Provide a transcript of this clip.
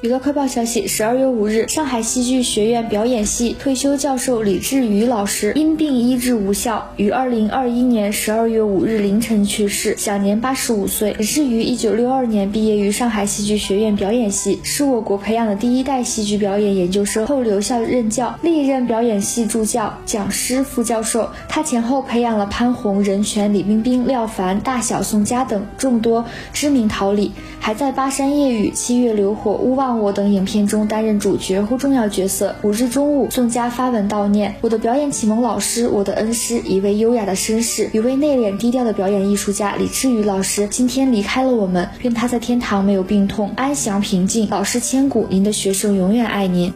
娱乐快报消息：十二月五日，上海戏剧学院表演系退休教授李志宇老师因病医治无效，于二零二一年十二月五日凌晨去世，享年八十五岁。李志于一九六二年毕业于上海戏剧学院表演系，是我国培养的第一代戏剧表演研究生，后留校任教，历任表演系助教、讲师、副教授。他前后培养了潘虹、任泉、李冰冰、廖凡、大小宋佳等众多知名桃李，还在《巴山夜雨》《七月流火》《勿忘》。我等影片中担任主角或重要角色。五日中午，宋佳发文悼念我的表演启蒙老师，我的恩师，一位优雅的绅士，一位内敛低调的表演艺术家李志宇老师，今天离开了我们。愿他在天堂没有病痛，安详平静。老师千古，您的学生永远爱您。